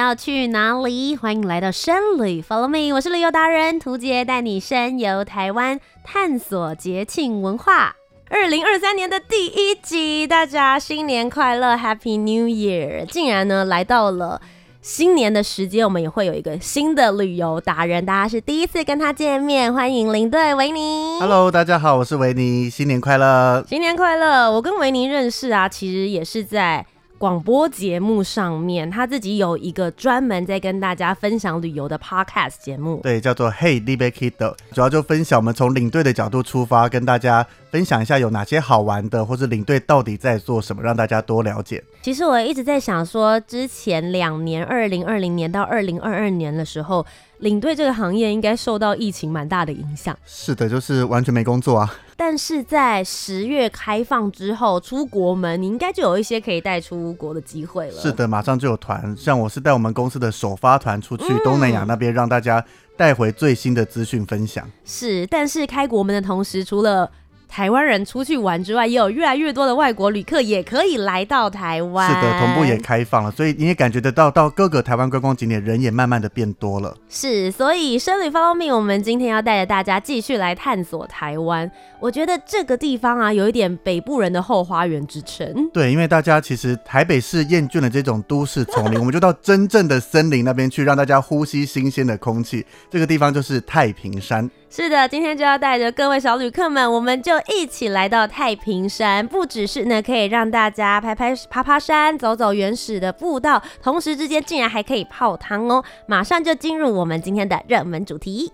你要去哪里？欢迎来到深旅，Follow me，我是旅游达人涂杰，带你深游台湾，探索节庆文化。二零二三年的第一集，大家新年快乐，Happy New Year！竟然呢来到了新年的时间，我们也会有一个新的旅游达人，大家是第一次跟他见面，欢迎领队维尼。Hello，大家好，我是维尼，新年快乐，新年快乐！我跟维尼认识啊，其实也是在。广播节目上面，他自己有一个专门在跟大家分享旅游的 podcast 节目，对，叫做 Hey l i b e Kid，主要就分享我们从领队的角度出发，跟大家分享一下有哪些好玩的，或者领队到底在做什么，让大家多了解。其实我一直在想说，之前两年，二零二零年到二零二二年的时候，领队这个行业应该受到疫情蛮大的影响。是的，就是完全没工作啊。但是在十月开放之后，出国门你应该就有一些可以带出国的机会了。是的，马上就有团，像我是带我们公司的首发团出去东南亚那边，让大家带回最新的资讯分享。是，但是开国门的同时，除了台湾人出去玩之外，也有越来越多的外国旅客也可以来到台湾。是的，同步也开放了，所以你也感觉得到，到各个台湾观光景点人也慢慢的变多了。是，所以生旅 Follow me，我们今天要带着大家继续来探索台湾。我觉得这个地方啊，有一点北部人的后花园之称。对，因为大家其实台北市厌倦了这种都市丛林，我们就到真正的森林那边去，让大家呼吸新鲜的空气。这个地方就是太平山。是的，今天就要带着各位小旅客们，我们就一起来到太平山。不只是呢，可以让大家拍拍爬爬山，走走原始的步道，同时之间竟然还可以泡汤哦！马上就进入我们今天的热门主题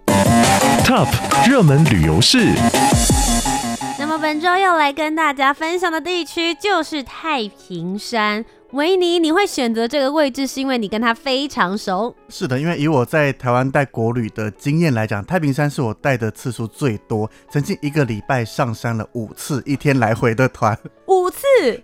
，Top 热门旅游市。那么本周要来跟大家分享的地区就是太平山。维尼，你会选择这个位置，是因为你跟他非常熟？是的，因为以我在台湾带国旅的经验来讲，太平山是我带的次数最多，曾经一个礼拜上山了五次，一天来回的团。五次，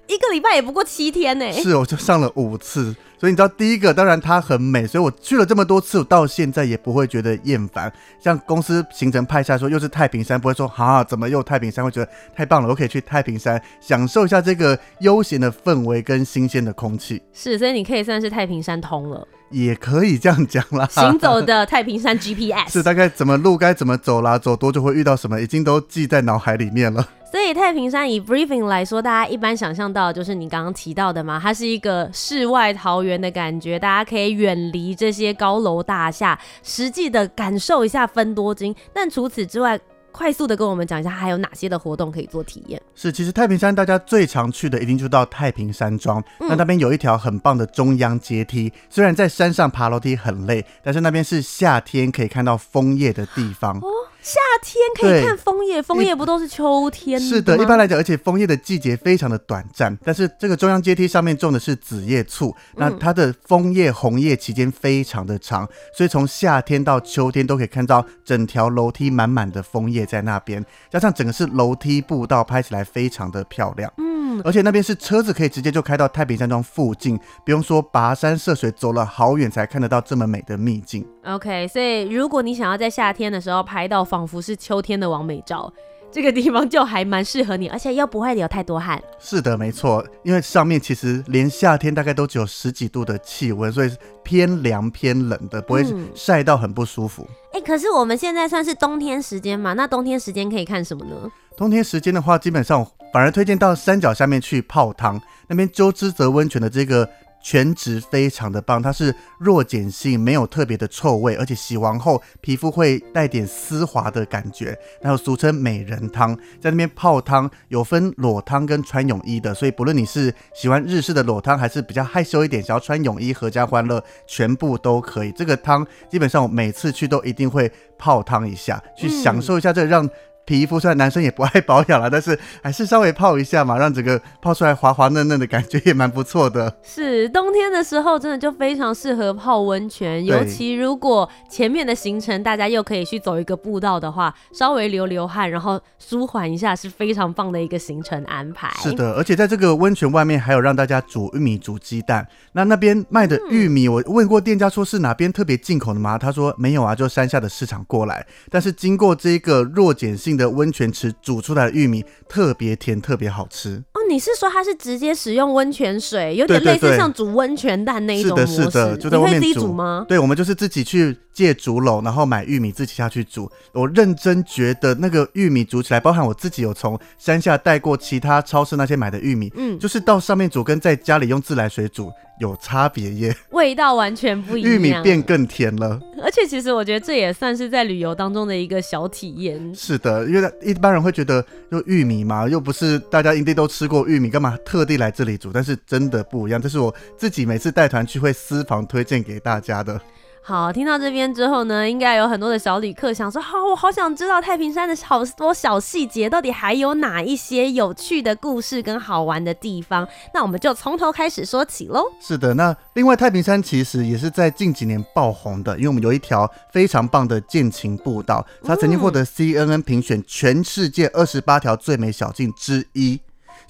一个礼拜也不过七天呢。是，我就上了五次。所以你知道，第一个当然它很美，所以我去了这么多次，我到现在也不会觉得厌烦。像公司行程派下说又是太平山，不会说啊怎么又太平山，会觉得太棒了，我可以去太平山享受一下这个悠闲的氛围跟新鲜的空气。是，所以你可以算是太平山通了，也可以这样讲啦。行走的太平山 GPS 是大概怎么路该怎么走啦，走多久会遇到什么，已经都记在脑海里面了。所以太平山以 briefing 来说，大家一般想象到就是你刚刚提到的嘛，它是一个世外桃源的感觉，大家可以远离这些高楼大厦，实际的感受一下分多金。但除此之外，快速的跟我们讲一下，还有哪些的活动可以做体验？是，其实太平山大家最常去的，一定就到太平山庄。嗯、那那边有一条很棒的中央阶梯，虽然在山上爬楼梯很累，但是那边是夏天可以看到枫叶的地方。哦夏天可以看枫叶，枫叶不都是秋天吗？是的，一般来讲，而且枫叶的季节非常的短暂。但是这个中央阶梯上面种的是紫叶醋，那它的枫叶红叶期间非常的长，所以从夏天到秋天都可以看到整条楼梯满满的枫叶在那边，加上整个是楼梯步道，拍起来非常的漂亮。嗯，而且那边是车子可以直接就开到太平山庄附近，不用说跋山涉水走了好远才看得到这么美的秘境。OK，所以如果你想要在夏天的时候拍到。仿佛是秋天的完美照，这个地方就还蛮适合你，而且又不会流太多汗。是的，没错，因为上面其实连夏天大概都只有十几度的气温，所以是偏凉偏冷的，不会晒到很不舒服。哎、嗯欸，可是我们现在算是冬天时间嘛？那冬天时间可以看什么呢？冬天时间的话，基本上反而推荐到山脚下面去泡汤，那边周之泽温泉的这个。泉质非常的棒，它是弱碱性，没有特别的臭味，而且洗完后皮肤会带点丝滑的感觉。然后俗称美人汤，在那边泡汤有分裸汤跟穿泳衣的，所以不论你是喜欢日式的裸汤，还是比较害羞一点想要穿泳衣合家欢乐，全部都可以。这个汤基本上我每次去都一定会泡汤一下，去享受一下这个让皮肤，虽然男生也不爱保养了，但是还是稍微泡一下嘛，让整个泡出来滑滑嫩嫩的感觉也蛮不错的。是冬天的时候，真的就非常适合泡温泉，尤其如果前面的行程大家又可以去走一个步道的话，稍微流流汗，然后舒缓一下，是非常棒的一个行程安排。是的，而且在这个温泉外面还有让大家煮玉米、煮鸡蛋。那那边卖的玉米，我问过店家说是哪边特别进口的吗？他说没有啊，就山下的市场过来，但是经过这个弱碱性的温泉池煮出来的玉米特别甜，特别好吃。哦，你是说它是直接使用温泉水，有点类似像煮温泉蛋那一种模式？是的，是的，就在外面煮。你会自己煮吗？对，我们就是自己去借竹篓，然后买玉米自己下去煮。我认真觉得那个玉米煮起来，包含我自己有从山下带过其他超市那些买的玉米，嗯，就是到上面煮跟在家里用自来水煮有差别耶，味道完全不一样，玉米变更甜了。而且其实我觉得这也算是在旅游当中的一个小体验。是的，因为一般人会觉得，就玉米嘛，又不是大家一定都吃过玉米，干嘛特地来这里煮？但是真的不一样，这是我自己每次带团去会私房推荐给大家的。好，听到这边之后呢，应该有很多的小旅客想说，好，我好想知道太平山的好多小细节，到底还有哪一些有趣的故事跟好玩的地方？那我们就从头开始说起喽。是的，那另外太平山其实也是在近几年爆红的，因为我们有一条非常棒的剑情步道，它曾经获得 CNN 评选全世界二十八条最美小径之一。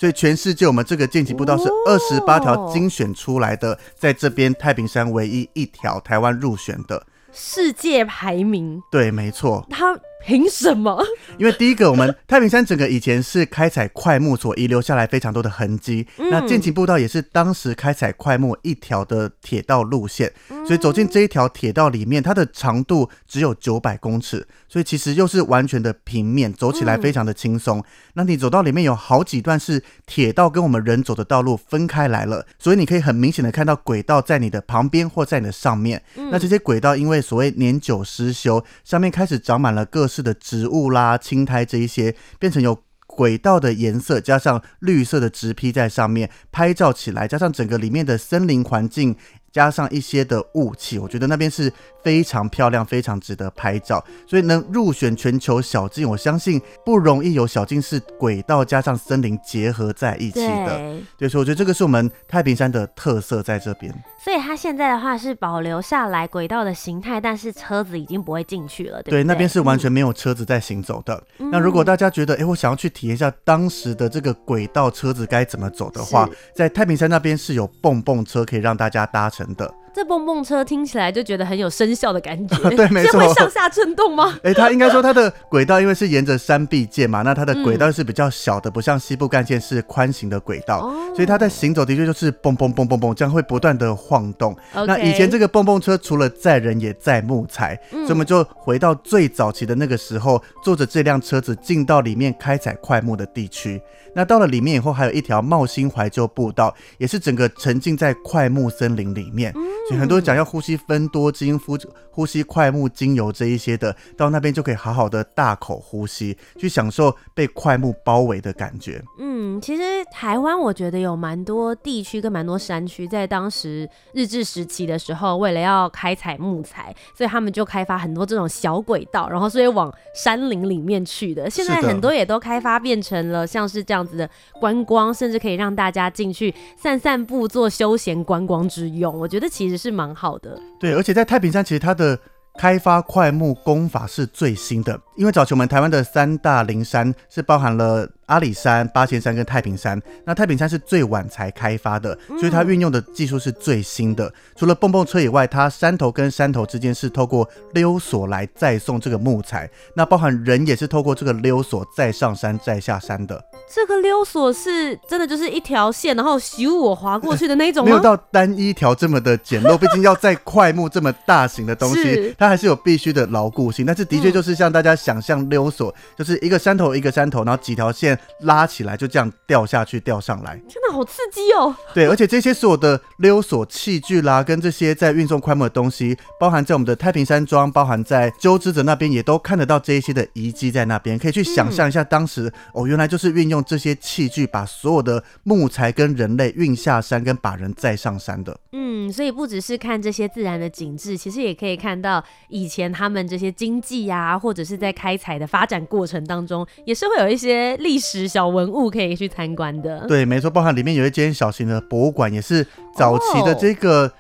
所以全世界我们这个健行步道是二十八条精选出来的，在这边太平山唯一一条台湾入选的世界排名。对，没错。它。凭什么？因为第一个，我们太平山整个以前是开采快木所遗留下来非常多的痕迹。嗯、那健行步道也是当时开采快木一条的铁道路线，所以走进这一条铁道里面，它的长度只有九百公尺，所以其实又是完全的平面，走起来非常的轻松。嗯、那你走到里面有好几段是铁道跟我们人走的道路分开来了，所以你可以很明显的看到轨道在你的旁边或在你的上面。嗯、那这些轨道因为所谓年久失修，上面开始长满了各是的植物啦、青苔这一些，变成有轨道的颜色，加上绿色的植被在上面，拍照起来，加上整个里面的森林环境。加上一些的雾气，我觉得那边是非常漂亮，非常值得拍照。所以能入选全球小径，我相信不容易有小径是轨道加上森林结合在一起的。对，所以我觉得这个是我们太平山的特色在这边。所以它现在的话是保留下来轨道的形态，但是车子已经不会进去了，对不对？对，那边是完全没有车子在行走的。嗯、那如果大家觉得，哎，我想要去体验一下当时的这个轨道车子该怎么走的话，在太平山那边是有蹦蹦车可以让大家搭乘人的。这蹦蹦车听起来就觉得很有声效的感觉，对，没错。会上下震动吗？哎，它应该说它的轨道因为是沿着山壁建嘛，那它的轨道是比较小的，嗯、不像西部干线是宽型的轨道，哦、所以它在行走的确就是蹦蹦蹦蹦蹦，这样会不断的晃动。那以前这个蹦蹦车除了载人也载木材，嗯、所以我们就回到最早期的那个时候，坐着这辆车子进到里面开采快木的地区。那到了里面以后，还有一条茂兴怀旧步道，也是整个沉浸在快木森林里面。嗯所以很多人讲要呼吸分多精，呼呼吸快木精油这一些的，到那边就可以好好的大口呼吸，去享受被快木包围的感觉。嗯，其实台湾我觉得有蛮多地区跟蛮多山区，在当时日治时期的时候，为了要开采木材，所以他们就开发很多这种小轨道，然后所以往山林里面去的。现在很多也都开发变成了像是这样子的观光，甚至可以让大家进去散散步、做休闲观光之用。我觉得其实。是蛮好的，对，而且在太平山，其实它的开发快木工法是最新的，因为早期我们台湾的三大灵山是包含了。阿里山、八仙山跟太平山，那太平山是最晚才开发的，所以它运用的技术是最新的。除了蹦蹦车以外，它山头跟山头之间是透过溜索来再送这个木材，那包含人也是透过这个溜索再上山再下山的。这个溜索是真的就是一条线，然后咻我滑过去的那种吗？没有到单一条这么的简陋，毕竟要在快木这么大型的东西，它还是有必须的牢固性。但是的确就是像大家想象溜索，就是一个山头一个山头，然后几条线。面拉起来，就这样掉下去、掉上来，真的好刺激哦！对，而且这些所有的溜索器具啦，跟这些在运送快木的东西，包含在我们的太平山庄，包含在鸠之泽那边，也都看得到这一些的遗迹在那边，可以去想象一下当时、嗯、哦，原来就是运用这些器具，把所有的木材跟人类运下山，跟把人载上山的。嗯，所以不只是看这些自然的景致，其实也可以看到以前他们这些经济啊，或者是在开采的发展过程当中，也是会有一些历史小文物可以去参观的。对，没错，包含里面有一间小型的博物馆，也是早期的这个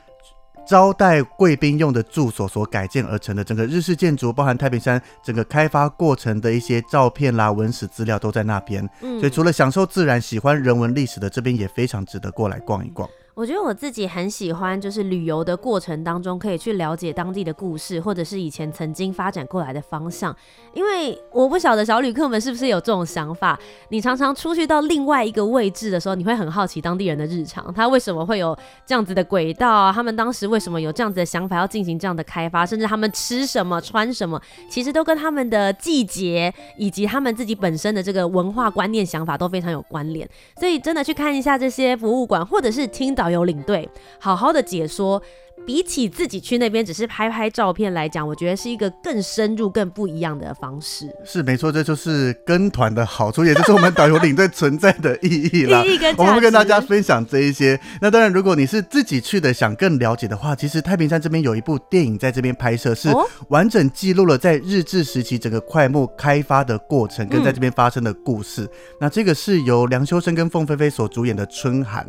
招待贵宾用的住所所改建而成的。整个日式建筑，包含太平山整个开发过程的一些照片啦、文史资料都在那边。嗯，所以除了享受自然、喜欢人文历史的这边，也非常值得过来逛一逛。我觉得我自己很喜欢，就是旅游的过程当中，可以去了解当地的故事，或者是以前曾经发展过来的方向。因为我不晓得小旅客们是不是有这种想法，你常常出去到另外一个位置的时候，你会很好奇当地人的日常，他为什么会有这样子的轨道啊？他们当时为什么有这样子的想法要进行这样的开发？甚至他们吃什么、穿什么，其实都跟他们的季节以及他们自己本身的这个文化观念、想法都非常有关联。所以真的去看一下这些博物馆，或者是听到导游领队好好的解说。比起自己去那边只是拍拍照片来讲，我觉得是一个更深入、更不一样的方式。是没错，这就是跟团的好处，也就是我们导游领队存在的意义啦。意义跟我们会跟大家分享这一些。那当然，如果你是自己去的，想更了解的话，其实太平山这边有一部电影在这边拍摄，是完整记录了在日治时期整个快木开发的过程跟在这边发生的故事。嗯、那这个是由梁修身跟凤飞飞所主演的《春寒》。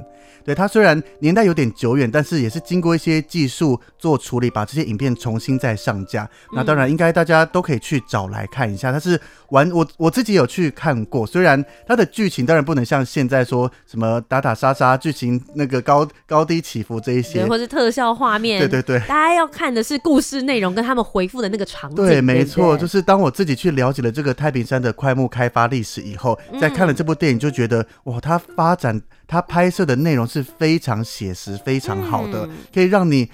对，它虽然年代有点久远，但是也是经过一些技术做处理，把这些影片重新再上架。嗯、那当然，应该大家都可以去找来看一下。它是玩我我自己有去看过，虽然它的剧情当然不能像现在说什么打打杀杀，剧情那个高高低起伏这一些，或是特效画面。对对对，大家要看的是故事内容跟他们回复的那个场景。对，没错，就是当我自己去了解了这个太平山的快木开发历史以后，在看了这部电影，就觉得、嗯、哇，它发展。他拍摄的内容是非常写实、非常好的，可以让你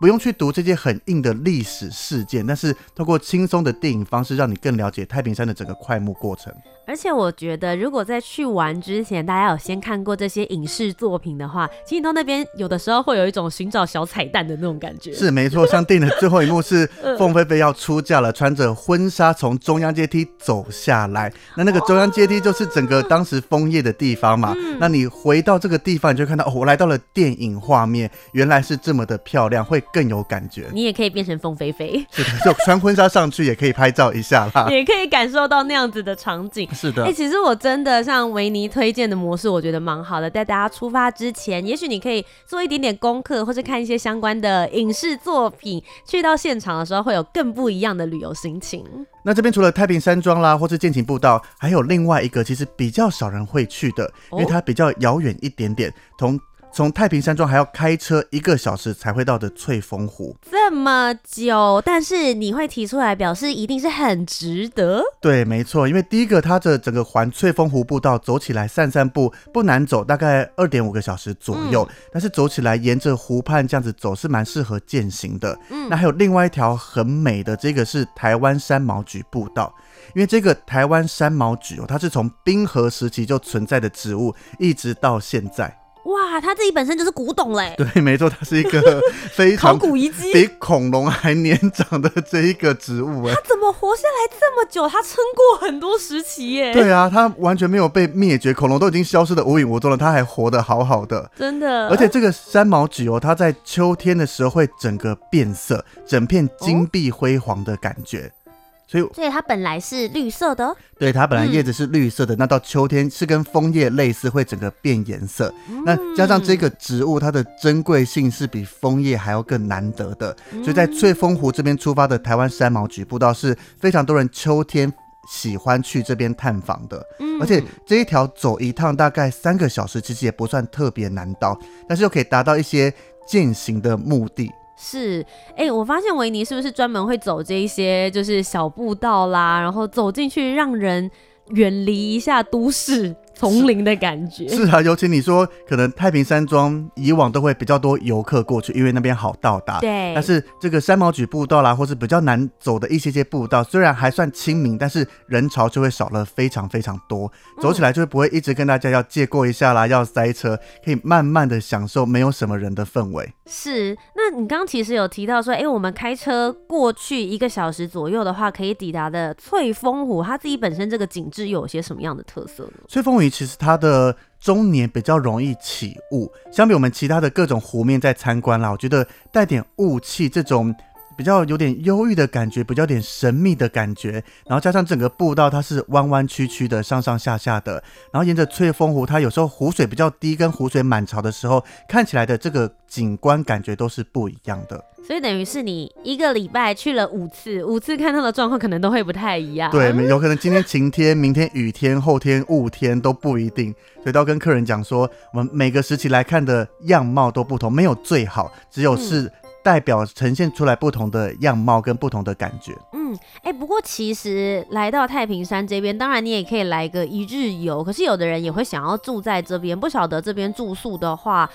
不用去读这些很硬的历史事件，但是通过轻松的电影方式，让你更了解太平山的整个快幕过程。而且我觉得，如果在去玩之前，大家有先看过这些影视作品的话，其实到那边有的时候会有一种寻找小彩蛋的那种感觉。是没错，像电影的最后一幕是 凤飞飞要出嫁了，穿着婚纱从中央阶梯走下来。那那个中央阶梯就是整个当时枫叶的地方嘛。那你回到这个地方，你就看到哦，我来到了电影画面，原来是这么的漂亮，会更有感觉。你也可以变成凤飞飞，是的，就穿婚纱上去也可以拍照一下啦，也可以感受到那样子的场景。是的，哎、欸，其实我真的像维尼推荐的模式，我觉得蛮好的。在大家出发之前，也许你可以做一点点功课，或是看一些相关的影视作品，去到现场的时候会有更不一样的旅游心情。那这边除了太平山庄啦，或是剑琴步道，还有另外一个其实比较少人会去的，因为它比较遥远一点点，从。从太平山庄还要开车一个小时才会到的翠峰湖，这么久，但是你会提出来表示一定是很值得。对，没错，因为第一个它的整个环翠峰湖步道走起来散散步不难走，大概二点五个小时左右。嗯、但是走起来沿着湖畔这样子走是蛮适合健行的。嗯，那还有另外一条很美的，这个是台湾山毛榉步道，因为这个台湾山毛榉哦，它是从冰河时期就存在的植物，一直到现在。哇，它自己本身就是古董嘞！对，没错，它是一个 非常考古遗迹，比恐龙还年长的这一个植物哎。它怎么活下来这么久？它撑过很多时期耶。对啊，它完全没有被灭绝，恐龙都已经消失的无影无踪了，它还活得好好的，真的。而且这个三毛菊哦，它在秋天的时候会整个变色，整片金碧辉煌的感觉。哦所以，所以它本来是绿色的，对，它本来叶子是绿色的，嗯、那到秋天是跟枫叶类似，会整个变颜色。嗯、那加上这个植物，它的珍贵性是比枫叶还要更难得的。嗯、所以在翠峰湖这边出发的台湾山毛櫸步道是非常多人秋天喜欢去这边探访的。嗯、而且这一条走一趟大概三个小时，其实也不算特别难到，但是又可以达到一些践行的目的。是，哎、我发现维尼是不是专门会走这一些，就是小步道啦，然后走进去，让人远离一下都市，丛林的感觉。是啊，尤其你说可能太平山庄以往都会比较多游客过去，因为那边好到达。对。但是这个山毛櫸步道啦，或是比较难走的一些些步道，虽然还算亲民，但是人潮就会少了非常非常多，走起来就会不会一直跟大家要借过一下啦，要塞车，可以慢慢的享受没有什么人的氛围。是，那你刚刚其实有提到说，哎、欸，我们开车过去一个小时左右的话，可以抵达的翠峰湖，它自己本身这个景致又有些什么样的特色呢？翠峰湖其实它的中年比较容易起雾，相比我们其他的各种湖面在参观啦，我觉得带点雾气这种。比较有点忧郁的感觉，比较有点神秘的感觉，然后加上整个步道它是弯弯曲曲的，上上下下的，然后沿着翠峰湖，它有时候湖水比较低，跟湖水满潮的时候，看起来的这个景观感觉都是不一样的。所以等于是你一个礼拜去了五次，五次看到的状况可能都会不太一样。对，有可能今天晴天，明天雨天，后天雾天都不一定。所以都要跟客人讲说，我们每个时期来看的样貌都不同，没有最好，只有是、嗯。代表呈现出来不同的样貌跟不同的感觉。嗯，哎、不过其实来到太平山这边，当然你也可以来个一日游。可是有的人也会想要住在这边，不晓得这边住宿的话。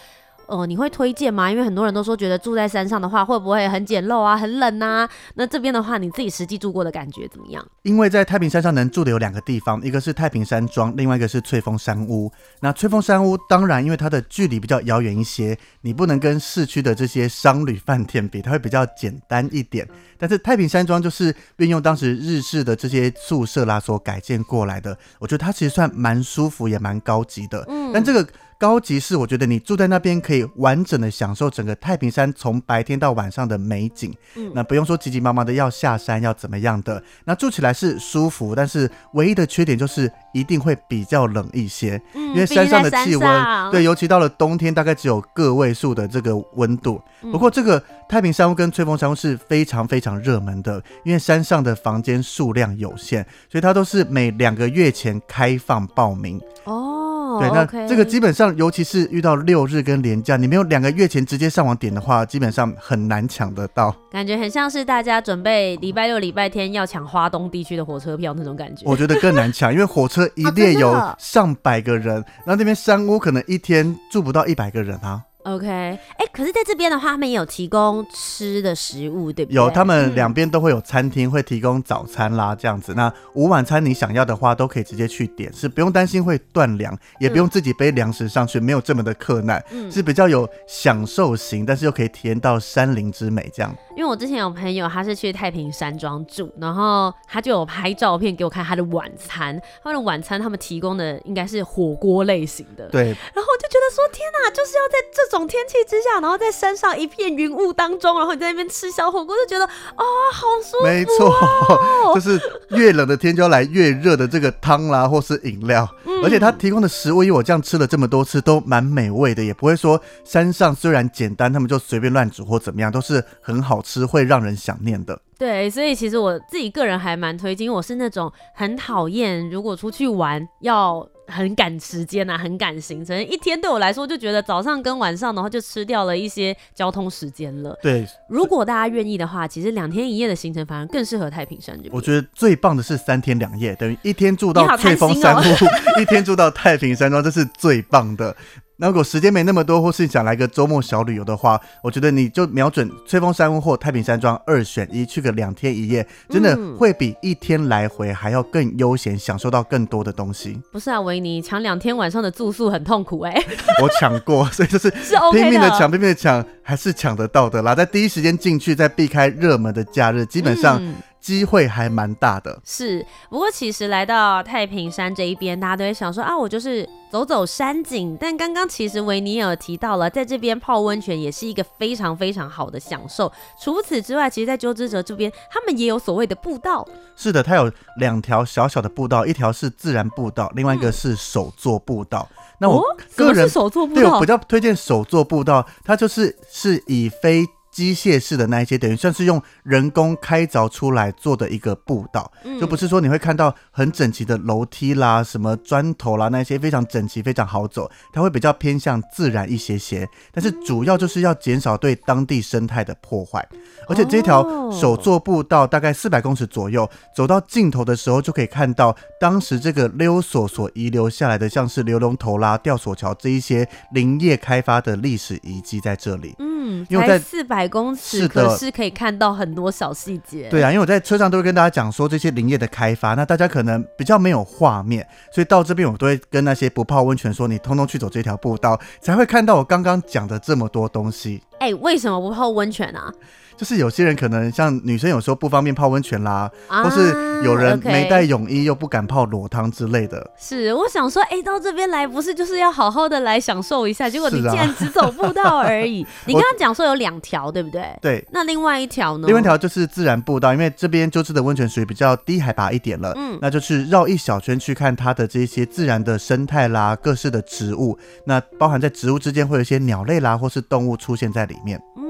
呃，你会推荐吗？因为很多人都说觉得住在山上的话会不会很简陋啊，很冷啊？那这边的话，你自己实际住过的感觉怎么样？因为在太平山上能住的有两个地方，一个是太平山庄，另外一个是翠峰山屋。那翠峰山屋当然因为它的距离比较遥远一些，你不能跟市区的这些商旅饭店比，它会比较简单一点。但是太平山庄就是运用当时日式的这些宿舍啦所改建过来的，我觉得它其实算蛮舒服也蛮高级的。嗯，但这个。高级是我觉得你住在那边可以完整的享受整个太平山从白天到晚上的美景，嗯，那不用说急急忙忙的要下山要怎么样的，那住起来是舒服，但是唯一的缺点就是一定会比较冷一些，嗯，因为山上的气温，对，尤其到了冬天大概只有个位数的这个温度。不过这个太平山屋跟吹风山屋是非常非常热门的，因为山上的房间数量有限，所以它都是每两个月前开放报名。哦。对，那这个基本上，尤其是遇到六日跟连假，你没有两个月前直接上网点的话，基本上很难抢得到。感觉很像是大家准备礼拜六、礼拜天要抢花东地区的火车票那种感觉。我觉得更难抢，因为火车一列有上百个人，然后那边山屋可能一天住不到一百个人啊。OK，哎、欸，可是在这边的话，他们也有提供吃的食物，对不对？有，他们两边都会有餐厅，会提供早餐啦，这样子。那午晚餐你想要的话，都可以直接去点，是不用担心会断粮，也不用自己背粮食上去，没有这么的困难，嗯，是比较有享受型，但是又可以体验到山林之美这样。因为我之前有朋友，他是去太平山庄住，然后他就有拍照片给我看他的晚餐，他们的晚餐他们提供的应该是火锅类型的，对。然后我就觉得说，天哪，就是要在这种。这种天气之下，然后在山上一片云雾当中，然后你在那边吃小火锅，就觉得啊、哦，好舒服、哦。没错，就是越冷的天就要来越热的这个汤啦，或是饮料。嗯、而且他提供的食物，因为我这样吃了这么多次，都蛮美味的，也不会说山上虽然简单，他们就随便乱煮或怎么样，都是很好吃，会让人想念的。对，所以其实我自己个人还蛮推荐，因为我是那种很讨厌如果出去玩要。很赶时间啊，很赶行程。一天对我来说，就觉得早上跟晚上的话，就吃掉了一些交通时间了。对，如果大家愿意的话，其实两天一夜的行程反而更适合太平山这边。我觉得最棒的是三天两夜，等于一天住到翠峰山屋，哦、一天住到太平山庄，这是最棒的。那如果时间没那么多，或是想来个周末小旅游的话，我觉得你就瞄准翠峰山屋或太平山庄二选一，去个两天一夜，真的会比一天来回还要更悠闲，享受到更多的东西。不是啊，维尼抢两天晚上的住宿很痛苦哎、欸。我抢过，所以就是 拼命的抢，拼命的抢，还是抢得到的啦。在第一时间进去，再避开热门的假日，基本上。嗯机会还蛮大的，是。不过其实来到太平山这一边，大家都会想说啊，我就是走走山景。但刚刚其实维尼也有提到了，在这边泡温泉也是一个非常非常好的享受。除此之外，其实，在鸠之泽这边，他们也有所谓的步道。是的，它有两条小小的步道，一条是自然步道，另外一个是手作步道。嗯、那我个人、手作步道？对，我比较推荐手作步道，它就是是以非。机械式的那一些，等于算是用人工开凿出来做的一个步道，嗯、就不是说你会看到很整齐的楼梯啦、什么砖头啦那些非常整齐、非常好走，它会比较偏向自然一些些。但是主要就是要减少对当地生态的破坏，而且这条手作步道大概四百公尺左右，走到尽头的时候就可以看到当时这个溜索所遗留下来的，像是流龙头啦、吊索桥这一些林业开发的历史遗迹在这里。嗯，因为在四百公尺，是的，可是可以看到很多小细节。对啊，因为我在车上都会跟大家讲说这些林业的开发，那大家可能比较没有画面，所以到这边我都会跟那些不泡温泉说，你通通去走这条步道，才会看到我刚刚讲的这么多东西。哎、欸，为什么不泡温泉啊？就是有些人可能像女生有时候不方便泡温泉啦，啊、或是有人没带泳衣又不敢泡裸汤之类的。是，我想说，哎、欸，到这边来不是就是要好好的来享受一下？结果你竟然只走步道而已。啊、你刚刚讲说有两条，对不对？对。那另外一条呢？另外一条就是自然步道，因为这边鸠知的温泉属于比较低海拔一点了，嗯，那就是绕一小圈去看它的这些自然的生态啦，各式的植物，那包含在植物之间会有一些鸟类啦，或是动物出现在里面。嗯，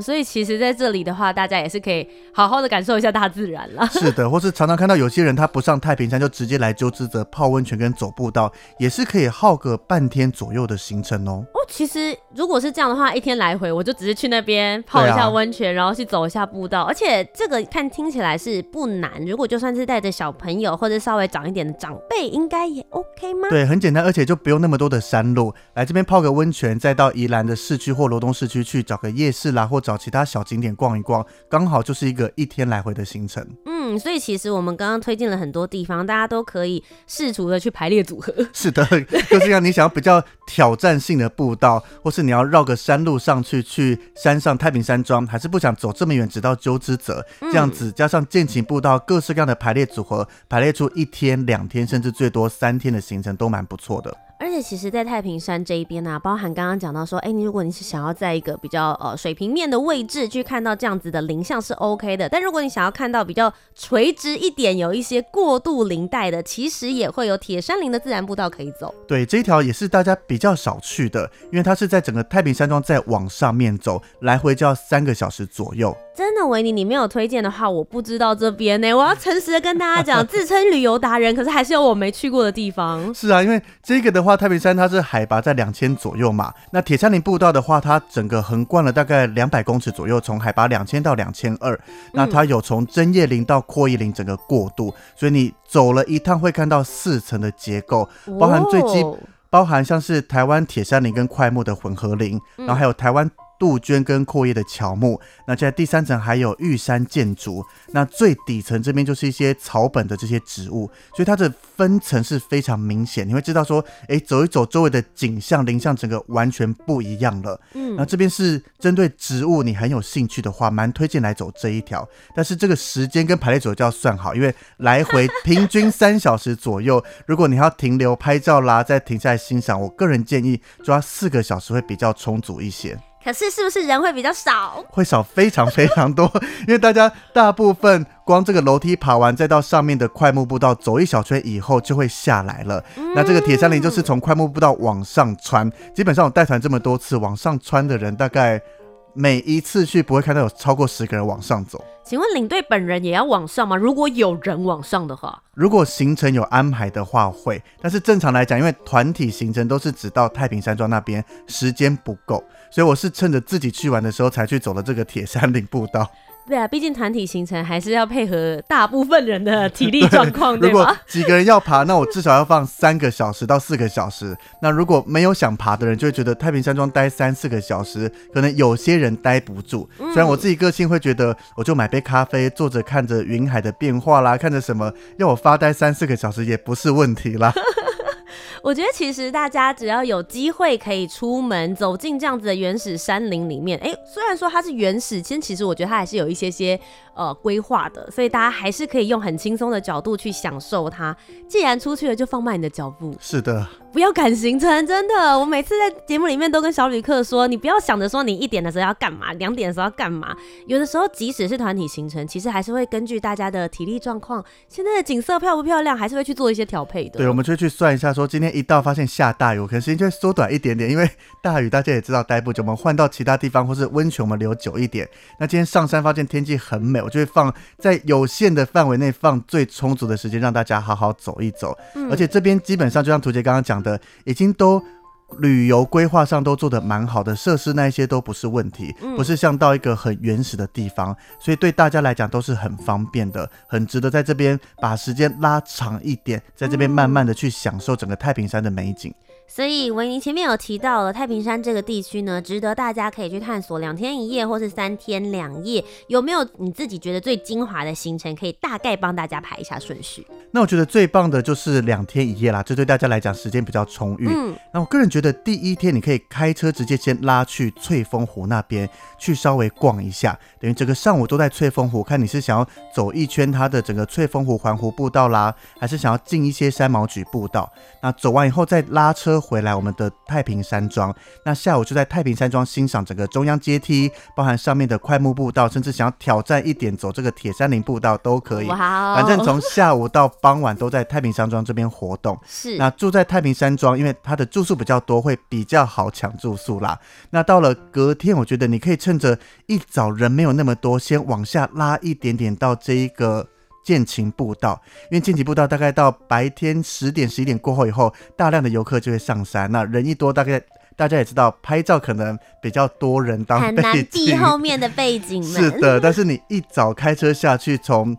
所以其实在这里的话，大家也是可以好好的感受一下大自然了。是的，或是常常看到有些人他不上太平山，就直接来鸠知泽泡温泉跟走步道，也是可以耗个半天左右的行程哦。哦，其实如果是这样的话，一天来回我就只是去那边泡一下温泉，啊、然后去走一下步道，而且这个看听起来是不难。如果就算是带着小朋友或者稍微长一点的长辈，应该也 OK 吗？对，很简单，而且就不用那么多的山路，来这边泡个温泉，再到宜兰的市区或罗东市区去找个夜市啦。或找其他小景点逛一逛，刚好就是一个一天来回的行程。嗯，所以其实我们刚刚推荐了很多地方，大家都可以试图的去排列组合。是的，就是让你想要比较挑战性的步道，或是你要绕个山路上去，去山上太平山庄，还是不想走这么远，直到鸠之泽这样子，加上健行步道，各式各样的排列组合，排列出一天、两天，甚至最多三天的行程，都蛮不错的。而且其实，在太平山这一边呢、包含刚刚讲到说，哎，你如果你是想要在一个比较呃水平面的位置去看到这样子的林相是 OK 的，但如果你想要看到比较垂直一点，有一些过渡林带的，其实也会有铁山林的自然步道可以走。对，这一条也是大家比较少去的，因为它是在整个太平山庄再往上面走，来回就要三个小时左右。真的，维尼，你没有推荐的话，我不知道这边呢。我要诚实的跟大家讲，自称旅游达人，可是还是有我没去过的地方。是啊，因为这个的话，太平山它是海拔在两千左右嘛。那铁山林步道的话，它整个横贯了大概两百公尺左右，从海拔两千到两千二。那它有从针叶林到阔叶林整个过渡，所以你走了一趟会看到四层的结构，包含最基，包含像是台湾铁山林跟桧木的混合林，然后还有台湾。杜鹃跟阔叶的乔木，那在第三层还有玉山箭竹，那最底层这边就是一些草本的这些植物，所以它的分层是非常明显，你会知道说，哎，走一走周围的景象林相整个完全不一样了。嗯，那这边是针对植物，你很有兴趣的话，蛮推荐来走这一条，但是这个时间跟排列组合就要算好，因为来回平均三小时左右，如果你要停留拍照啦，再停下来欣赏，我个人建议抓四个小时会比较充足一些。可是是不是人会比较少？会少非常非常多，因为大家大部分光这个楼梯爬完，再到上面的快木步道走一小圈以后就会下来了。嗯、那这个铁山林就是从快木步道往上穿，基本上我带团这么多次，往上穿的人大概每一次去不会看到有超过十个人往上走。请问领队本人也要往上吗？如果有人往上的话，如果行程有安排的话会，但是正常来讲，因为团体行程都是只到太平山庄那边，时间不够。所以我是趁着自己去玩的时候才去走了这个铁山岭步道。对啊，毕竟团体行程还是要配合大部分人的体力状况，对吧？如果几个人要爬，那我至少要放三个小时到四个小时。那如果没有想爬的人，就会觉得太平山庄待三四个小时，可能有些人待不住。虽然我自己个性会觉得，我就买杯咖啡，坐着看着云海的变化啦，看着什么，要我发呆三四个小时也不是问题啦。我觉得其实大家只要有机会可以出门走进这样子的原始山林里面，哎，虽然说它是原始，其实其实我觉得它还是有一些些呃规划的，所以大家还是可以用很轻松的角度去享受它。既然出去了，就放慢你的脚步。是的。不要赶行程，真的。我每次在节目里面都跟小旅客说，你不要想着说你一点的时候要干嘛，两点的时候要干嘛。有的时候即使是团体行程，其实还是会根据大家的体力状况、现在的景色漂不漂亮，还是会去做一些调配的。对，我们就去算一下，说今天一到发现下大雨，我可能时间就会缩短一点点，因为大雨大家也知道待不久，我们换到其他地方或是温泉，我们留久一点。那今天上山发现天气很美，我就会放在有限的范围内放最充足的时间，让大家好好走一走。而且这边基本上就像图杰刚刚讲的，已经都旅游规划上都做的蛮好的，设施那一些都不是问题，不是像到一个很原始的地方，所以对大家来讲都是很方便的，很值得在这边把时间拉长一点，在这边慢慢的去享受整个太平山的美景。所以维尼前面有提到了太平山这个地区呢，值得大家可以去探索两天一夜或是三天两夜。有没有你自己觉得最精华的行程，可以大概帮大家排一下顺序？那我觉得最棒的就是两天一夜啦，这对大家来讲时间比较充裕。嗯，那我个人觉得第一天你可以开车直接先拉去翠峰湖那边去稍微逛一下，等于整个上午都在翠峰湖，看你是想要走一圈它的整个翠峰湖环湖步道啦，还是想要进一些山毛榉步道。那走完以后再拉车。回来我们的太平山庄，那下午就在太平山庄欣赏整个中央阶梯，包含上面的快木步道，甚至想要挑战一点走这个铁山林步道都可以。哇！反正从下午到傍晚都在太平山庄这边活动。是。那住在太平山庄，因为它的住宿比较多，会比较好抢住宿啦。那到了隔天，我觉得你可以趁着一早人没有那么多，先往下拉一点点到这一个。剑琴步道，因为剑琴步道大概到白天十点、十一点过后以后，大量的游客就会上山。那人一多，大概大家也知道，拍照可能比较多人当背景，很难避后面的背景。是的，但是你一早开车下去，从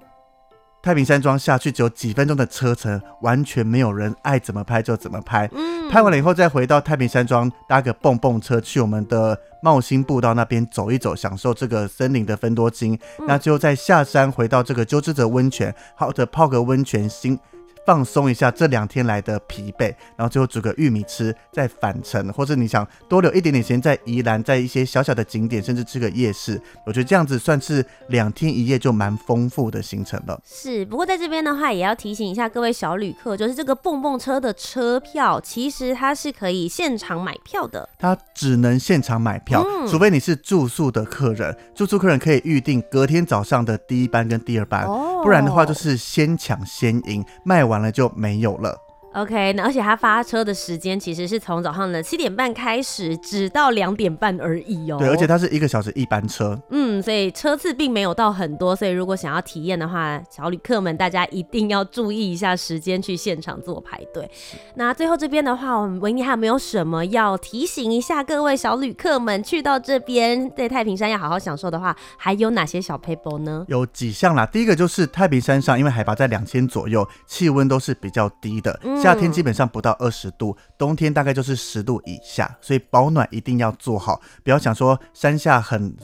太平山庄下去只有几分钟的车程，完全没有人爱怎么拍就怎么拍。嗯，拍完了以后再回到太平山庄搭个蹦蹦车去我们的茂兴步道那边走一走，享受这个森林的芬多精。嗯、那就再下山回到这个鸠之泽温泉，好的泡个温泉，心。放松一下这两天来的疲惫，然后最后煮个玉米吃，再返程，或者你想多留一点点时间在宜兰，在一些小小的景点，甚至吃个夜市，我觉得这样子算是两天一夜就蛮丰富的行程了。是，不过在这边的话，也要提醒一下各位小旅客，就是这个蹦蹦车的车票，其实它是可以现场买票的，它只能现场买票，嗯、除非你是住宿的客人，住宿客人可以预定隔天早上的第一班跟第二班，哦、不然的话就是先抢先赢，卖完。完了就没有了。OK，那而且他发车的时间其实是从早上的七点半开始，只到两点半而已哦。对，而且它是一个小时一班车。嗯，所以车次并没有到很多，所以如果想要体验的话，小旅客们大家一定要注意一下时间，去现场做排队。那最后这边的话，我们维尼还有没有什么要提醒一下各位小旅客们？去到这边在太平山要好好享受的话，还有哪些小 paper 呢？有几项啦，第一个就是太平山上，因为海拔在两千左右，气温都是比较低的。嗯夏天基本上不到二十度，冬天大概就是十度以下，所以保暖一定要做好。不要想说山下很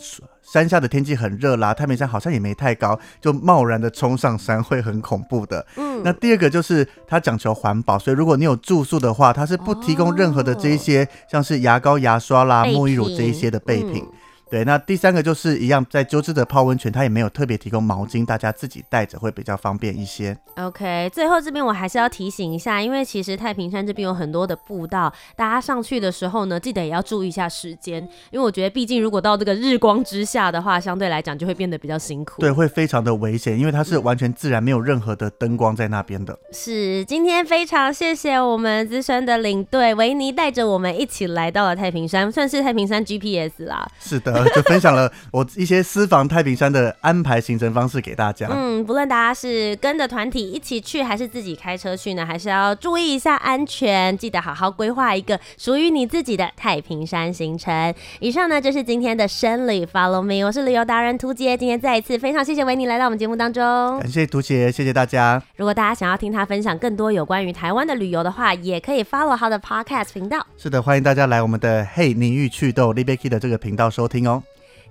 山下的天气很热啦，太平山好像也没太高，就贸然的冲上山会很恐怖的。嗯，那第二个就是它讲求环保，所以如果你有住宿的话，它是不提供任何的这一些，哦、像是牙膏、牙刷啦、沐浴乳这一些的备品。嗯对，那第三个就是一样，在鸠之的泡温泉，它也没有特别提供毛巾，大家自己带着会比较方便一些。OK，最后这边我还是要提醒一下，因为其实太平山这边有很多的步道，大家上去的时候呢，记得也要注意一下时间，因为我觉得毕竟如果到这个日光之下的话，相对来讲就会变得比较辛苦。对，会非常的危险，因为它是完全自然，没有任何的灯光在那边的。是，今天非常谢谢我们资深的领队维尼带着我们一起来到了太平山，算是太平山 GPS 啦。是的。就分享了我一些私房太平山的安排行程方式给大家。嗯，不论大家是跟着团体一起去，还是自己开车去呢，还是要注意一下安全，记得好好规划一个属于你自己的太平山行程。以上呢就是今天的生旅 Follow Me，我是旅游达人涂杰。今天再一次非常谢谢维尼来到我们节目当中，感谢涂杰，谢谢大家。如果大家想要听他分享更多有关于台湾的旅游的话，也可以 follow 他的 Podcast 频道。是的，欢迎大家来我们的嘿你欲去豆 Libeki 的这个频道收听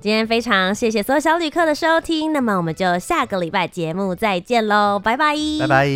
今天非常谢谢所有小旅客的收听那么我们就下个礼拜节目再见喽拜拜。拜拜。